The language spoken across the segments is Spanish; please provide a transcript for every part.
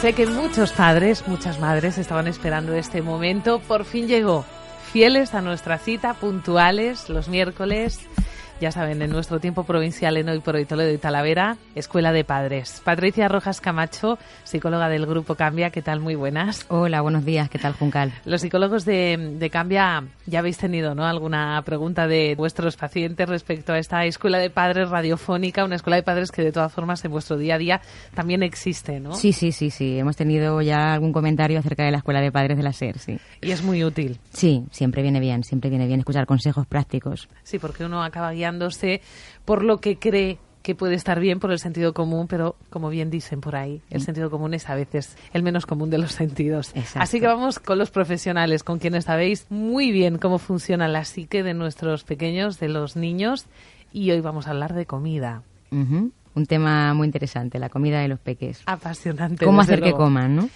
Sé que muchos padres, muchas madres estaban esperando este momento. Por fin llegó. Fieles a nuestra cita, puntuales los miércoles ya saben, en nuestro tiempo provincial en Hoy por Hoy Toledo y Talavera, Escuela de Padres. Patricia Rojas Camacho, psicóloga del Grupo Cambia, ¿qué tal? Muy buenas. Hola, buenos días, ¿qué tal, Juncal? Los psicólogos de, de Cambia ya habéis tenido ¿no? alguna pregunta de vuestros pacientes respecto a esta Escuela de Padres radiofónica, una Escuela de Padres que de todas formas en vuestro día a día también existe, ¿no? Sí, sí, sí, sí. Hemos tenido ya algún comentario acerca de la Escuela de Padres de la SER, sí. Y es muy útil. Sí, siempre viene bien, siempre viene bien escuchar consejos prácticos. Sí, porque uno acaba guiando por lo que cree que puede estar bien por el sentido común, pero como bien dicen por ahí, el mm. sentido común es a veces el menos común de los sentidos. Así que vamos con los profesionales, con quienes sabéis muy bien cómo funciona la psique de nuestros pequeños, de los niños, y hoy vamos a hablar de comida. Un tema muy interesante, la comida de los peques. Apasionante. Cómo hacer que coman, ¿no?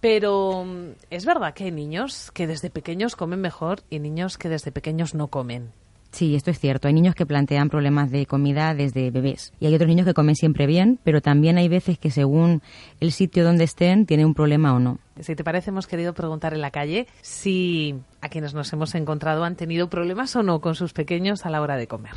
Pero mm, es verdad que hay niños que desde pequeños comen mejor y niños que desde pequeños no comen. Sí, esto es cierto. Hay niños que plantean problemas de comida desde bebés y hay otros niños que comen siempre bien, pero también hay veces que según el sitio donde estén tiene un problema o no. Si te parece, hemos querido preguntar en la calle si a quienes nos hemos encontrado han tenido problemas o no con sus pequeños a la hora de comer.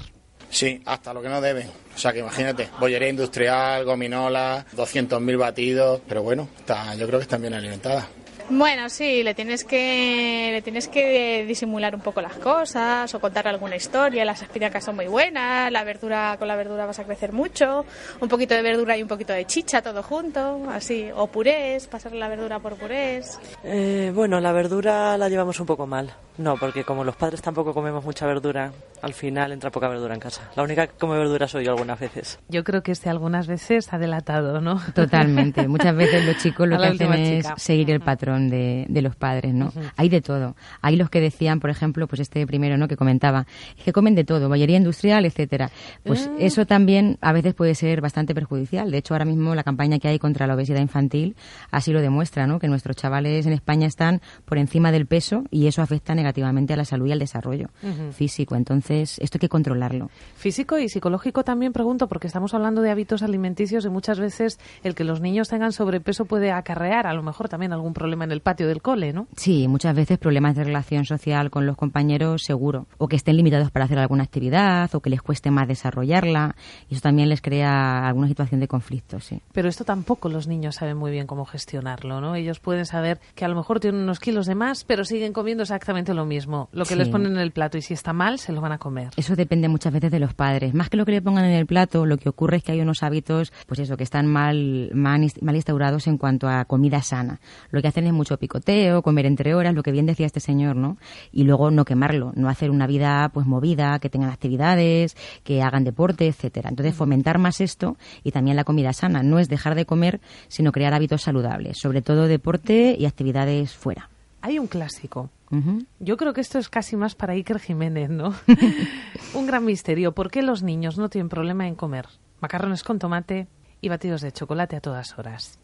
Sí, hasta lo que no deben. O sea que imagínate, bollería industrial, gominola, 200.000 batidos, pero bueno, está, yo creo que están bien alimentadas. Bueno, sí, le tienes que le tienes que disimular un poco las cosas o contar alguna historia. Las espinacas son muy buenas, la verdura con la verdura vas a crecer mucho, un poquito de verdura y un poquito de chicha todo junto, así o purés, pasar la verdura por purés. Eh, bueno, la verdura la llevamos un poco mal. No, porque como los padres tampoco comemos mucha verdura, al final entra poca verdura en casa. La única que come verdura soy yo algunas veces. Yo creo que este algunas veces ha delatado, ¿no? Totalmente. Muchas veces los chicos lo que hacen es seguir el patrón de, los padres, ¿no? Hay de todo. Hay los que decían, por ejemplo, pues este primero, ¿no? Que comentaba, que comen de todo, bollería industrial, etcétera. Pues ah. eso también a veces puede ser bastante perjudicial. De hecho, ahora mismo la campaña que hay contra la obesidad infantil así lo demuestra, ¿no? Que nuestros chavales en España están por encima del peso y eso afecta negativamente a la salud y al desarrollo físico. Entonces, esto hay que controlarlo. Físico y psicológico también pregunto, porque estamos hablando de hábitos alimenticios y muchas veces el que los niños tengan sobrepeso puede acarrear a lo mejor también algún problema en el patio del cole, ¿no? Sí, muchas veces problemas de relación social con los compañeros, seguro. O que estén limitados para hacer alguna actividad, o que les cueste más desarrollarla. Y eso también les crea alguna situación de conflicto, sí. Pero esto tampoco los niños saben muy bien cómo gestionarlo, ¿no? Ellos pueden saber que a lo mejor tienen unos kilos de más, pero siguen comiendo exactamente lo mismo. Lo que les ponen en el plato, y si está mal, se lo van a comer. Eso depende muchas veces de los padres. Más que lo que le pongan en el plato, lo que ocurre es que hay unos hábitos, pues eso, que están mal, mal, mal instaurados en cuanto a comida sana. Lo que hacen es mucho picoteo, comer entre horas, lo que bien decía este señor, ¿no? Y luego no quemarlo, no hacer una vida pues movida, que tengan actividades, que hagan deporte, etcétera. Entonces fomentar más esto y también la comida sana, no es dejar de comer, sino crear hábitos saludables, sobre todo deporte y actividades fuera. Hay un clásico. Yo creo que esto es casi más para Iker Jiménez, ¿no? un gran misterio. ¿Por qué los niños no tienen problema en comer macarrones con tomate y batidos de chocolate a todas horas?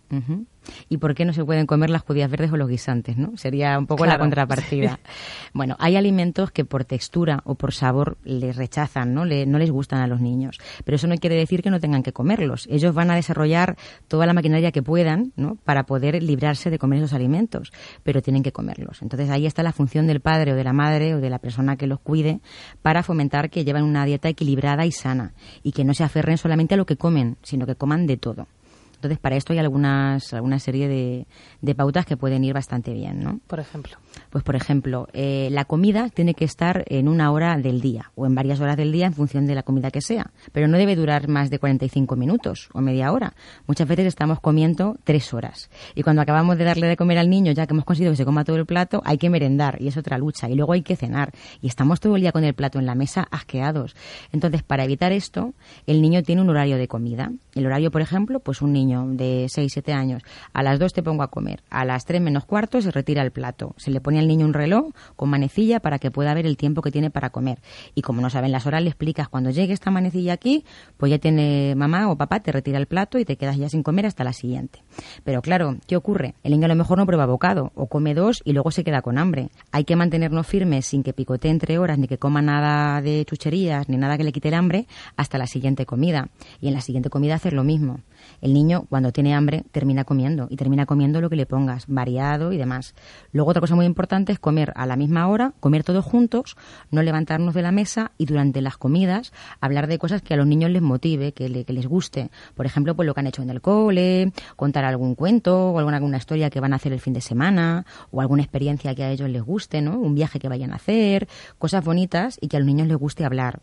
¿Y por qué no se pueden comer las judías verdes o los guisantes? ¿no? Sería un poco la contrapartida. Bueno, hay alimentos que por textura o por sabor les rechazan, ¿no? no les gustan a los niños. Pero eso no quiere decir que no tengan que comerlos. Ellos van a desarrollar toda la maquinaria que puedan ¿no? para poder librarse de comer esos alimentos, pero tienen que comerlos. Entonces ahí está la función del padre o de la madre o de la persona que los cuide para fomentar que lleven una dieta equilibrada y sana y que no se aferren solamente a lo que comen, sino que coman de todo Entonces, para esto hay algunas, alguna serie de, de pautas que pueden ir bastante bien, ¿no? Por ejemplo. Pues, por ejemplo, eh, la comida tiene que estar en una hora del día o en varias horas del día en función de la comida que sea, pero no debe durar más de 45 minutos o media hora. Muchas veces estamos comiendo tres horas y cuando acabamos de darle de comer al niño, ya que hemos conseguido que se coma todo el plato, hay que merendar y es otra lucha y luego hay que cenar y estamos todo el día con el plato en la mesa asqueados. Entonces, para evitar esto, el niño tiene un horario de comida. El horario, por ejemplo, pues un niño de 6, 7 años, a las 2 te pongo a comer, a las 3 menos cuarto se retira el plato, se le pone al niño un reloj con manecilla para que pueda ver el tiempo que tiene para comer. Y como no saben las horas, le explicas cuando llegue esta manecilla aquí, pues ya tiene mamá o papá, te retira el plato y te quedas ya sin comer hasta la siguiente. Pero claro, ¿qué ocurre? El niño a lo mejor no prueba bocado o come dos y luego se queda con hambre. Hay que mantenernos firmes sin que picotee entre horas ni que coma nada de chucherías ni nada que le quite el hambre hasta la siguiente comida. Y en la siguiente comida hacer lo mismo. El niño, cuando tiene hambre, termina comiendo y termina comiendo lo que le pongas, variado y demás. Luego, otra cosa muy importante es comer a la misma hora, comer todos juntos, no levantarnos de la mesa y durante las comidas hablar de cosas que a los niños les motive, que, les guste. Por ejemplo, pues lo que han hecho en el cole, contar algún cuento o alguna, alguna historia que van a hacer el fin de semana o alguna experiencia que a ellos les guste, ¿no? Un viaje que vayan a hacer, cosas bonitas y que a los niños les guste hablar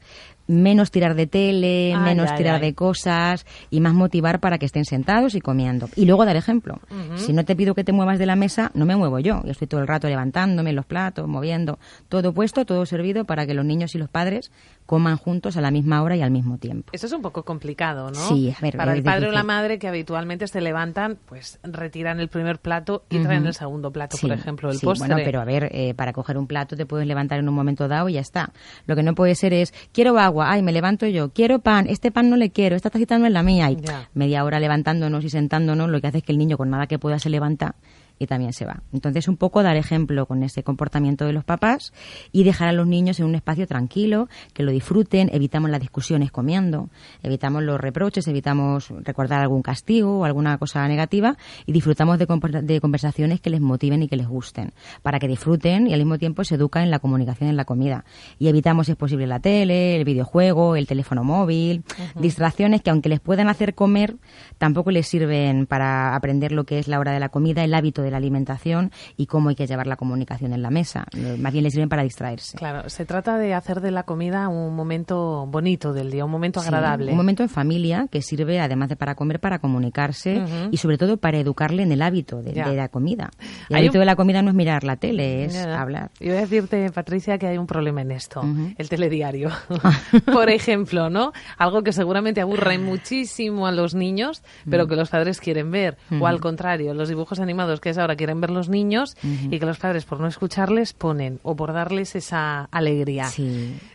menos tirar de tele, menos tirar de cosas y más motivar para que estén sentados y comiendo. Y luego dar ejemplo. Si no te pido que te muevas de la mesa, no me muevo yo. Yo estoy todo el rato levantándome los platos, moviendo, todo puesto, todo servido para que los niños y los padres coman juntos a la misma hora y al mismo tiempo. Eso es un poco complicado, ¿no? Sí, ver, Para el padre o la madre que habitualmente se levantan, pues retiran el primer plato y traen el segundo plato, por ejemplo, el sí, postre. Bueno, pero a ver, eh, para coger un plato te puedes levantar en un momento dado y ya está. Lo que no puede ser es, quiero agua, ay, me levanto yo, quiero pan, este pan no le quiero, esta tacita no es la mía. Y media hora levantándonos y sentándonos, lo que hace es que el niño con nada que pueda se levanta y también se va. Entonces, un poco dar ejemplo con ese comportamiento de los papás y dejar a los niños en un espacio tranquilo, que lo disfruten, evitamos las discusiones comiendo, evitamos los reproches, evitamos recordar algún castigo o alguna cosa negativa y disfrutamos de, de conversaciones que les motiven y que les gusten, para que disfruten y al mismo tiempo se educan en la comunicación en la comida. Y evitamos, si es posible, la tele, el videojuego, el teléfono móvil, distracciones que aunque les puedan hacer comer, tampoco les sirven para aprender lo que es la hora de la comida, el hábito de de la alimentación y cómo hay que llevar la comunicación en la mesa. Más bien le sirven para distraerse. Claro, se trata de hacer de la comida un momento bonito del día, un momento agradable. un momento en familia que sirve, además de para comer, para comunicarse y sobre todo para educarle en el hábito de, la comida. el hábito de la comida no es mirar la tele, es hablar. Y voy a decirte, Patricia, que hay un problema en esto, el telediario. Por ejemplo, ¿no? Algo que seguramente aburre muchísimo a los niños, pero que los padres quieren ver. O al contrario, los dibujos animados que es ahora quieren ver los niños y que los padres por no escucharles ponen o por darles esa alegría.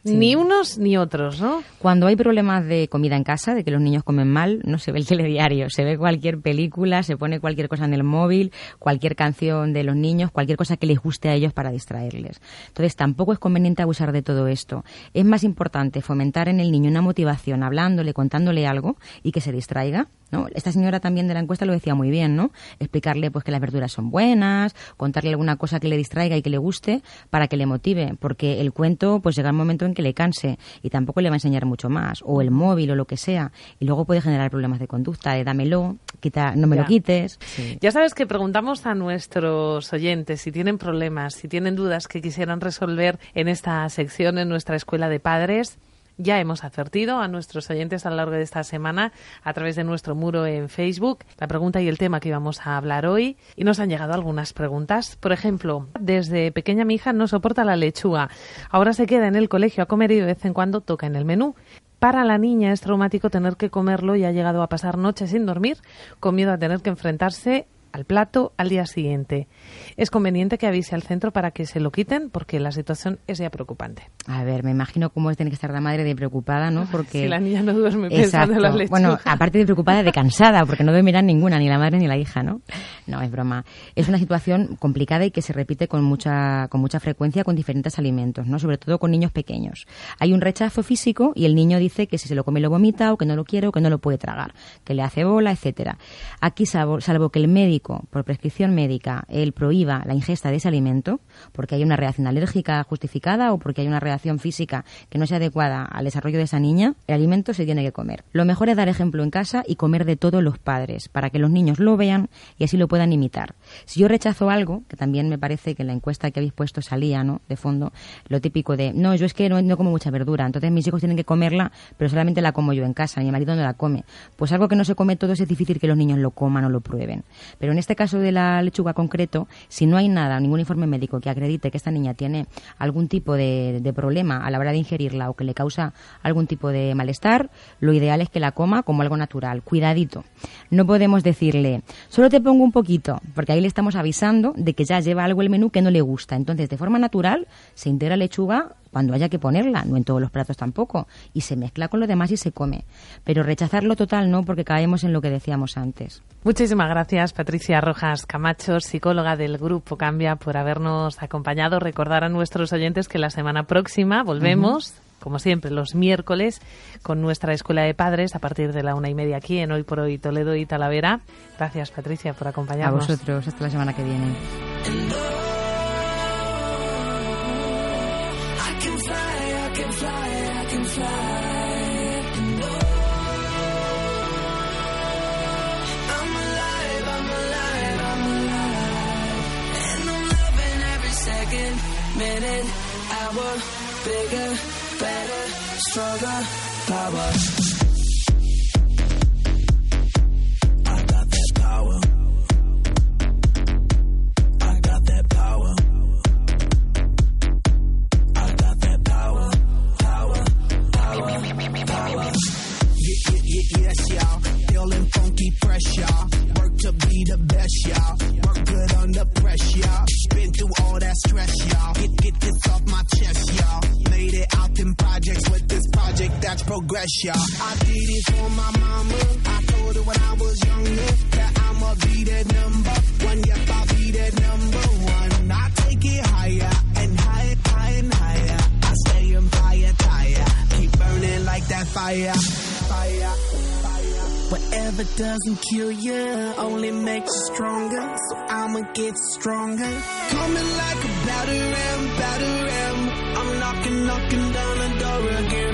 Ni unos ni otros, ¿no? Cuando hay problemas de comida en casa, de que los niños comen mal, no se ve el telediario, se ve cualquier película, se pone cualquier cosa en el móvil, cualquier canción de los niños, cualquier cosa que les guste a ellos para distraerles. Entonces tampoco es conveniente abusar de todo esto. Es más importante fomentar en el niño una motivación, hablándole, contándole algo y que se distraiga. ¿no? Esta señora también de la encuesta lo decía muy bien, ¿no? Explicarle pues que las verduras son buenas, contarle alguna cosa que le distraiga y que le guste para que le motive, porque el cuento pues llega un momento en que le canse y tampoco le va a enseñar mucho más, o el móvil o lo que sea, y luego puede generar problemas de conducta, de dámelo, quita, no me lo quites. Ya sabes que preguntamos a nuestros oyentes si tienen problemas, si tienen dudas que quisieran resolver en esta sección en nuestra escuela de padres. Ya hemos advertido a nuestros oyentes a lo largo de esta semana a través de nuestro muro en Facebook la pregunta y el tema que íbamos a hablar hoy y nos han llegado algunas preguntas. Por ejemplo, desde pequeña mi hija no soporta la lechuga. Ahora se queda en el colegio a comer y de vez en cuando toca en el menú. Para la niña es traumático tener que comerlo y ha llegado a pasar noches sin dormir con miedo a tener que enfrentarse al plato al día siguiente. Es conveniente que avise al centro para que se lo quiten porque la situación es ya preocupante. A ver, me imagino cómo tener que estar la madre de preocupada, ¿no? Porque si la niña no duerme pensando en. Bueno, aparte de preocupada, de cansada, porque no dormirán ninguna, ni la madre ni la hija, ¿no? No, es broma. Es una situación complicada y que se repite con mucha, con mucha frecuencia con diferentes alimentos, ¿no? Sobre todo con niños pequeños. Hay un rechazo físico y el niño dice que si se lo come lo vomita o que no lo quiere o que no lo puede tragar, que le hace bola, etcétera. Aquí, salvo, salvo que el médico por prescripción médica, él prohíba la ingesta de ese alimento, porque hay una reacción alérgica justificada o porque hay una reacción física que no sea adecuada al desarrollo de esa niña, el alimento se tiene que comer. Lo mejor es dar ejemplo en casa y comer de todos los padres, para que los niños lo vean y así lo puedan imitar. Si yo rechazo algo, que también me parece que en la encuesta que habéis puesto salía, ¿no? De fondo, lo típico de, no, yo es que no, no como mucha verdura, entonces mis hijos tienen que comerla, pero solamente la como yo en casa, mi marido no la come. Pues algo que no se come todo es difícil que los niños lo coman o lo prueben. Pero en este caso de la lechuga concreto, si no hay nada, ningún informe médico que acredite que esta niña tiene algún tipo de, de problema a la hora de ingerirla o que le causa algún tipo de malestar, lo ideal es que la coma como algo natural. Cuidadito. No podemos decirle, solo te pongo un poquito, porque ahí le estamos avisando de que ya lleva algo el menú que no le gusta. Entonces, de forma natural, se integra lechuga cuando haya que ponerla, no en todos los platos tampoco, y se mezcla con lo demás y se come. Pero rechazarlo total no, porque caemos en lo que decíamos antes. Muchísimas gracias, Patricia Rojas Camacho, psicóloga del Grupo Cambia, por habernos acompañado. Recordar a nuestros oyentes que la semana próxima volvemos como siempre, los miércoles con nuestra escuela de padres a partir de la una y media aquí en Hoy por Hoy Toledo y Talavera. Gracias, Patricia, por acompañarnos. A vosotros, hasta la semana que viene. can fly, I can fly, I can fly. I'm alive, I'm alive, I'm alive. And I'm loving every second, minute, hour. Bigger, better, stronger, power. For my mama. I told her when I was younger that I'ma be that number one. Yep, I'll be that number one. I take it higher and higher, higher and higher. I stay on fire, tire. Keep burning like that fire, fire. Whatever doesn't kill you only makes you stronger. So I'ma get stronger. Coming like a batter ram, batter ram. I'm knocking, knocking down the door again.